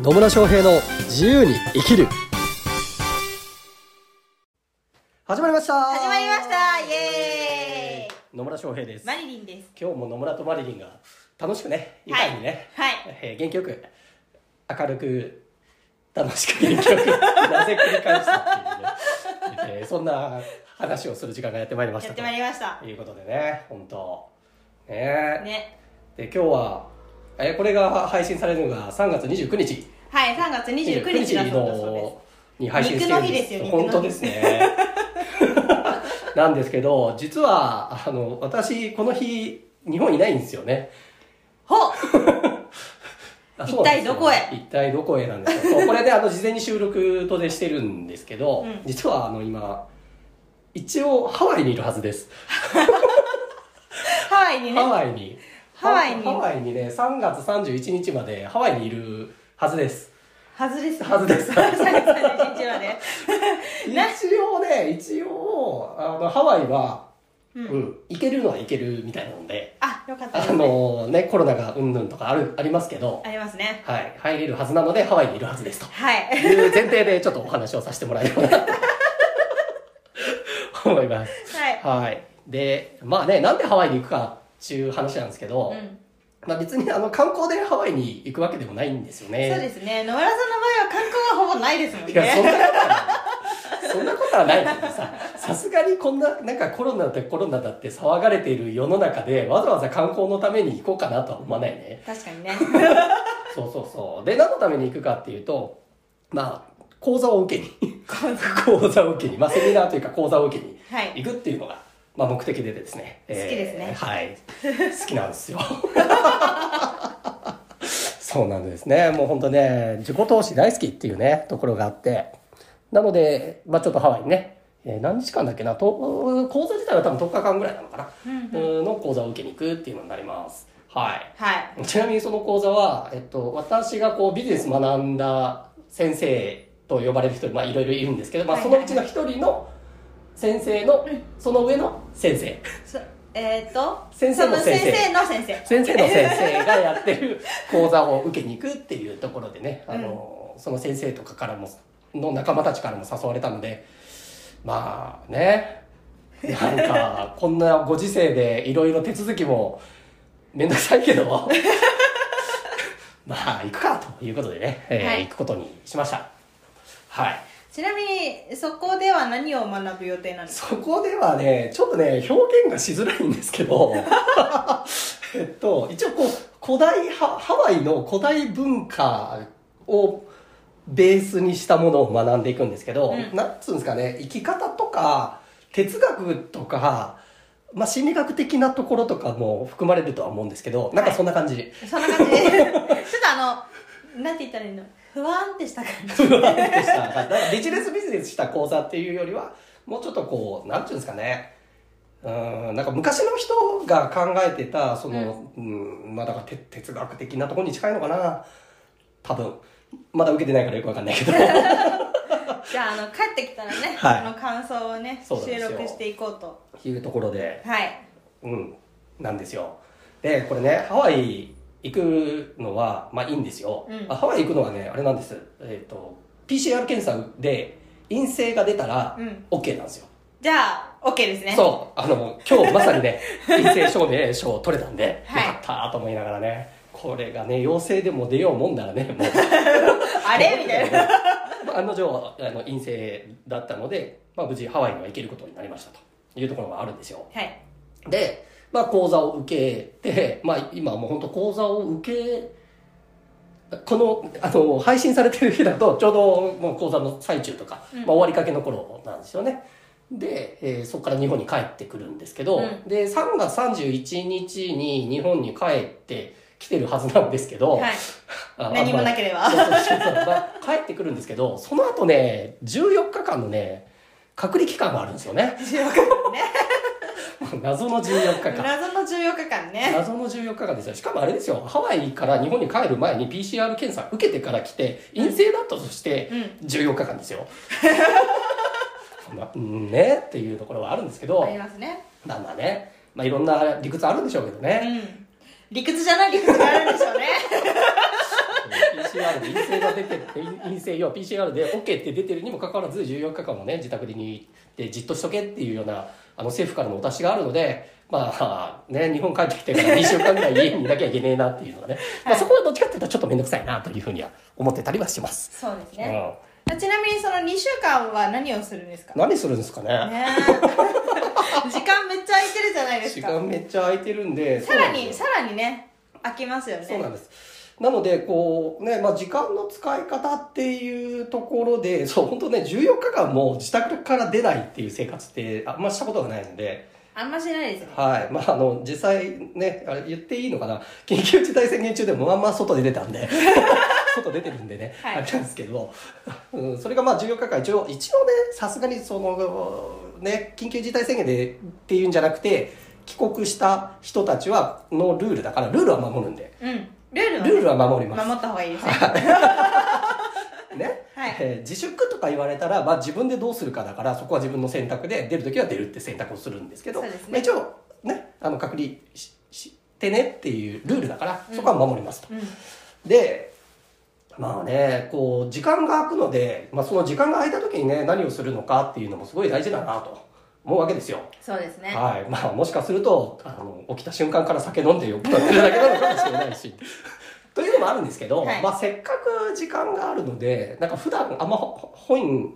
野村翔平の自由に生きる。始まりました。始まりました。イエーイ。野村翔平です。マリリンです。今日も野村とマリリンが楽しくね愉快にね、はい。えー元気よく明るく楽しく元気よくなぜ繰り返したっていうね、えーそんな話をする時間がやってまいりましたやってまいりました。ということでね本当。ね。ね。で今日はえーこれが配信されるのが3月29日。はい3月29日だそうだそうでのに配信してるんです。肉の日ですよ本当ですね。な。んですけど実はあの私この日日本いないんですよね。すほう あそうなんですよ一体どこへ？一体どこへなんですよ。そうこれであの事前に収録とでしてるんですけど、うん。実はあの今一応ハワイにいるはずです。ハワイにね。ハワイにハワイに。ハワイにね3月31日までハワイにいるはずです。はずですはずです。3月31日まで。一応ね一応あのハワイは、ううんん行けるのは行けるみたいなので。あよかった。であのねコロナがうんぬんとかあるありますけど、ありますね。はい、入れるはずなのでハワイにいるはずですと。はい。いう前提でちょっとお話をさせてもらえればなと。思います。はい。はい。で、まあね、なんでハワイに行くかっていう話なんですけど、うん。まあ別にあの観光でハワイに行くわけでもないんですよね。そうですね。野村さんの場合は観光がほぼないですもんいや、そんなねことはない。そんなことはないけどさ、さすがにこんな、なんかコロナだってコロナだって騒がれている世の中で、わざわざ観光のために行こうかなとは思わないね。確かにね。そうそうそう。で、何のために行くかっていうと、まあ、講座を受けに、講座を受けに、まあセミナーというか講座を受けにはい。行くっていうのが、まあ目的でですね。好きですねはい。好きなんですよ。そうなんですね。もう本当ね、自己投資大好きっていうね、ところがあって。なので、まあちょっとハワイにね、えー何日間だっけな、と講座自体は多分10日間ぐらいなのかな、うんうんの講座を受けに行くっていうのになります。はい。はいちなみにその講座は、えっと、私がこうビジネス学んだ先生と呼ばれる人、まあいろいろいるんですけど、まあそのうちの一人の先生の、その上の？先生。そえーっと先生の先生そ先生の先生先生の先生がやってる講座を受けに行くっていうところでね、あの、その先生とかからも、の仲間たちからも誘われたので、まあね、なんか、こんなご時世でいろいろ手続きもめんどくさいけど、まあ、行くかということでね、えーはい行くことにしました。はい。ちなみにそこでは何を学ぶ予定なんですかそこではね、ちょっとね、表現がしづらいんですけど、えっと、一応こう、古代ハ、ハワイの古代文化をベースにしたものを学んでいくんですけど、うん。なんつうんですかね、生き方とか、哲学とか、まあ、心理学的なところとかも含まれるとは思うんですけど、なんかそんな感じ。そんな感じ。で ちょっとあのなんて言ったらいいの？不安ってした感じ不安でした。だからビジネスビジネスした講座っていうよりは、もうちょっとこう、なんていうんですかね。うん、なんか昔の人が考えてた、その、うん、まあだからて哲学的なところに近いのかな。多分。まだ受けてないからよくわかんないけど。じゃああの帰ってきたらね、はいあの感想をね収録していこうというところで、はいうん、なんですよ。で、これね、ハワイ行くのは、まあいいんですよ。うん。あハワイ行くのはね、あれなんです。えっ、と、PCR 検査で陰性が出たらうん。OK なんですよ。じゃあ OK ですね。そう、あの、今日まさにね、陰性証明書を取れたんで、はい。よかったと思いながらね、これがね、陽性でも出ようもんならね、もう、あれ？みたいな。ま あ案の定、あの、陰性だったので、まあ無事ハワイには行けることになりましたというところがあるんですよ。はい。で、まあ講座を受けて、まあ今もう本当講座を受け、この、あの、配信されてる日だと、ちょうどもう講座の最中とか、うん。まあ終わりかけの頃なんですよね。で、えーそこから日本に帰ってくるんですけど、うん。で、3月31日に日本に帰ってきてるはずなんですけど、はい。あ何もなければ。まあそうそうそう帰ってくるんですけど、その後ね、14日間のね、隔離期間があるんですよね。14日間ね 謎の14日間。謎の14日間ね。謎の14日間ですよ。しかもあれですよ、ハワイから日本に帰る前に PCR 検査受けてから来て、陰性だったとしてうん。14日間ですよ。まねっていうところはあるんですけど。あ、りますね。まあまあね、まあいろんな理屈あるんでしょうけどうね。ん。理屈じゃない理屈があるんでしょうね PCR で陰性が出てて陰性要は PCR で OK って出てるにもかかわらず14日間もね自宅にでじっとしとけっていうようなあの政府からのお達しがあるのでまあね日本帰ってきてから2週間ぐらい家にいなきゃいけねえなっていうのがね、まあ、そこはどっちかっていうとちょっと面倒くさいなというふうには思ってたりはします、そうですね、うん、ちなみにその2週間は何をするんですか？何するんですかね。ね。え 時間めっちゃ空いてるじゃないです時か間めっちゃ空いてるんでさらにさらにね空きますよね。そうなんです。なので、こうね、まあ時間の使い方っていうところで、そう、本当ね、14日間も自宅から出ないっていう生活ってあんましたことがないので、あんましないですね。はい。まああの、実際ね、あれ言っていいのかな、緊急事態宣言中でもまあまあ外で出たんで、外出てるんでね、はい。あれなんですけど、うん、それがまあ14日間一応、一応ね、さすがにその、ね、緊急事態宣言でっていうんじゃなくて、帰国した人たちは、のルールだから、ルールは守るんで、うんルールは、ね、ルールは守ります。守った方がいいですね。ね、はい。えー自粛とか言われたら、まあ、自分でどうするかだからそこは自分の選択で出る時は出るって選択をするんですけどそうですね。まあ、一応ねあの隔離ししてねっていうルールだからそこは守りますと。うん。でまあねこう時間が空くので、まあ、その時間が空いた時にね何をするのかっていうのもすごい大事だなと思うわけですよ。そうですねはい。まあ、もしかすると、あの、起きた瞬間から酒飲んで酔っ払ってるだけなのかもしれないし。というのもあるんですけど、はいまあ、せっかく時間があるので、なんか普段あんまほ本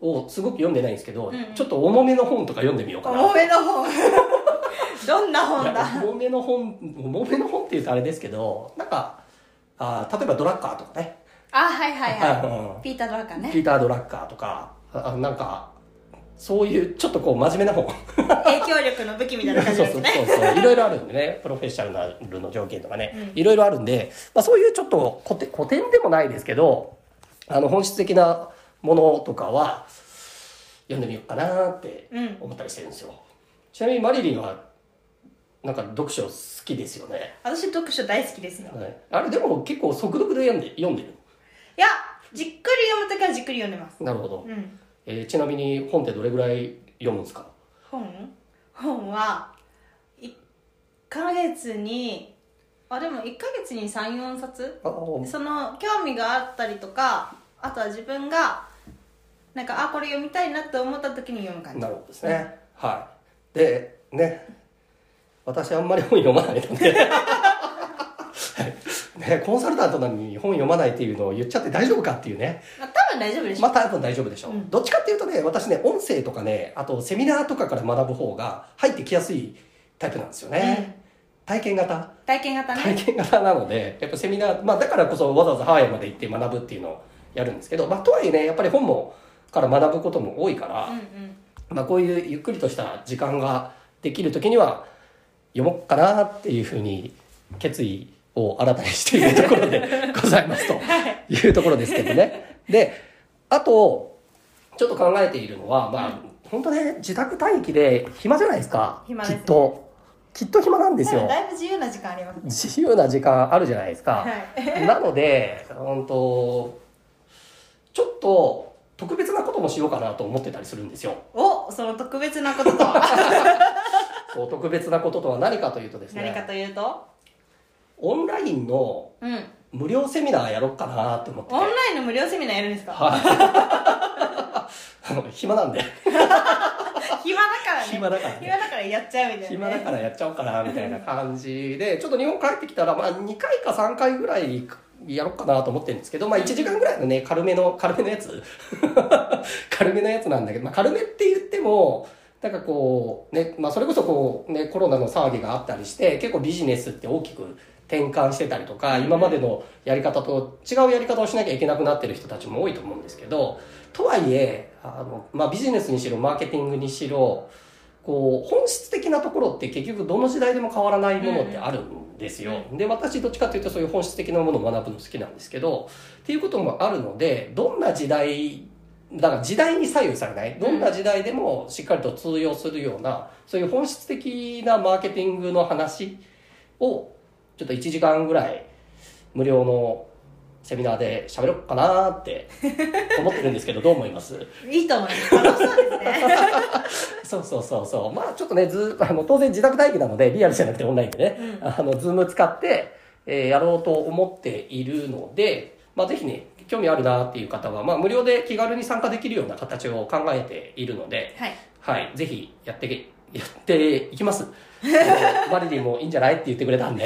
をすごく読んでないんですけど、うんうんちょっと重めの本とか読んでみようかな。重めの本 どんな本だ？重めの本、重めの本って言うとあれですけど、なんか、あ例えばドラッカーとかね、あはいはいはうんいピーター・ドラッカーねピーター・ドラッカーとか、あなんか、そういうちょっとこう真面目な本。影響力の武器みたいな感じそうですね。そうそうそういろいろあるんでね。プロフェッショナルの条件とかね、うん。いろいろあるんで、まあ、そういうちょっと古典古典でもないですけどあの本質的なものとかは読んでみようかなってうん。思ったりしてるんですよ、ちなみにマリリンはなんか読書好きですよね、私読書大好きですよはい、あれでも結構速読で読んで読んでる。いやじっくり読むときはじっくり読んでます。なるほど、うんえーちなみに本ってどれぐらい読むんですか？本？本は1ヶ月にあでも1ヶ月に34冊？その興味があったりとかあとは自分がなんかあこれ読みたいなって思った時に読む感じ。なるほどですね、はい。でね。私あんまり本読まないので。はいね、コンサルタントなのに本読まないっていうのを言っちゃって大丈夫かっていうね。まあ、多分大丈夫でしょ、まあ多分大丈夫でしょう、うん。どっちかっていうとね私ね音声とかねあとセミナーとかから学ぶ方が入ってきやすいタイプなんですよね、体験型。体験型体ね験型なのでやっぱセミナー、まあ、だからこそわざわざハワイまで行って学ぶっていうのをやるんですけど、まあ、とはいえねやっぱり本もから学ぶことも多いから、うんうん。まあ、こういうゆっくりとした時間ができる時には読もうかなっていうふうに決意を新たにしているところで ございますというところですけどね。で、あと、ちょっと考えているのは、まあ、本当ね、自宅待機で暇じゃないですか。すねきっと。きっと暇なんですよ。だいぶ自由な時間あります自由な時間あるじゃないですか。はいなので、本当ちょっと特別なこともしようかなと思ってたりするんですよ。おその特別なこととは そう特別なこととは何かというとです何かね、というと？オンラインのうん無料セミナーやろうかなって思ってて。オンラインの無料セミナーやるんですか？はい。あ の暇なんで。暇だからね暇だからね暇だからやっちゃうみたいな、ね、暇だからやっちゃおうかなみたいな感じで、ちょっと日本帰ってきたら、まあ2回か3回ぐらいやろうかなと思ってるんですけど、まあ1時間ぐらいのね、軽めの、軽めのやつ 軽めのやつなんだけど、まあ軽めって言っても、なんかこう、ね、まあそれこそこう、ね、コロナの騒ぎがあったりして、結構ビジネスって大きく転換してたりとか、今までのやり方と違うやり方をしなきゃいけなくなってる人たちも多いと思うんですけど、とはいえ、あの、まあビジネスにしろ、マーケティングにしろ、こう本質的なところって結局どの時代でも変わらないものってあるんですよ、で私どっちかというとそういう本質的なものを学ぶの好きなんですけどっていうこともあるのでどんな時代だから時代に左右されない。どんな時代でもしっかりと通用するようなそういう本質的なマーケティングの話をちょっと1時間ぐらい無料のセミナーで喋ろうかなって 思ってるんですけどどう思います？いいと思います。楽しそうですね。そうそうそうそう。まあちょっとね、ずあの、当然自宅待機なので、リアルじゃなくてオンラインでね、うん。あの、ズーム使って、えーやろうと思っているので、まあ、ぜひね興味あるなっていう方は、まあ、無料で気軽に参加できるような形を考えているので、はい。はい、ぜひやってけやっていきます。あのマリリンもいいんじゃない？って言ってくれたんで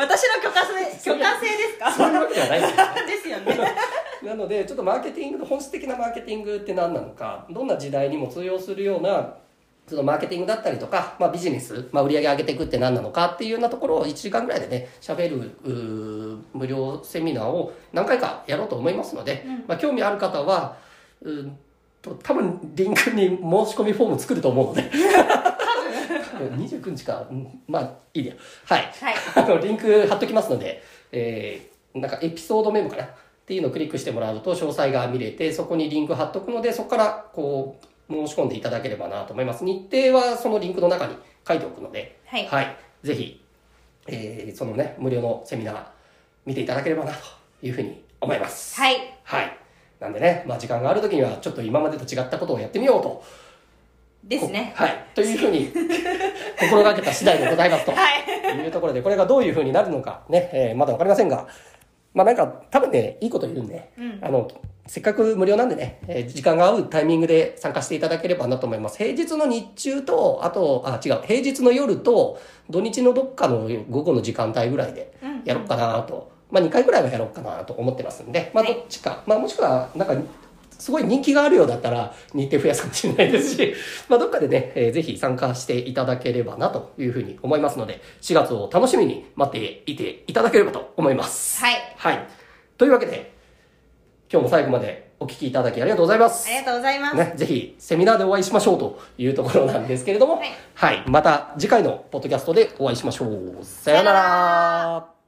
私の許可制 許可制ですか？そういうわけではないんですよ。ですよね。なのでちょっとマーケティングの本質的なマーケティングって何なのかどんな時代にも通用するようなそのマーケティングだったりとか、まあ、ビジネス、まあ、売り上げ上げていくって何なのかっていうようなところを1時間ぐらいでね喋る無料セミナーを何回かやろうと思いますので、まあ、興味ある方はうーんと多分リンクに申し込みフォーム作ると思うので29日か、うんまあいいやはいはい あのリンク貼っときますので、えー、なんかエピソードメモかな？っていうのをクリックしてもらうと詳細が見れて、そこにリンク貼っとくので、そこからこう申し込んでいただければなと思います。日程はそのリンクの中に書いておくので、はいぜひ、えー、そのね、無料のセミナー見ていただければなというふうに思います。はいはい。なんでね、まあ時間がある時にはちょっと今までと違ったことをやってみようと。ですねはい。というふうに 心がけた次第でございますと。はい。いうところで、これがどういう風になるのかね、えーまだわかりませんが、まあなんか多分ね、いいこと言うんで、うん。あの、せっかく無料なんでね、えー時間が合うタイミングで参加していただければなと思います。平日の日中と、あと、あ、違う、平日の夜と、土日のどっかの午後の時間帯ぐらいでうん。やろうかなと、まあ2回ぐらいはやろうかなと思ってますんで、まあはい。どっちか、まあもしくは、なんか、すごい人気があるようだったら日程増やすかもしれないですし、まあどっかでね、えーぜひ参加していただければなというふうに思いますので、4月を楽しみに待っていていただければと思います。はいはい。というわけで、今日も最後までお聞きいただきありがとうございます。ありがとうございます、ね、ぜひセミナーでお会いしましょうというところなんですけれども、はいはい。また次回のポッドキャストでお会いしましょう。さようなさようなら。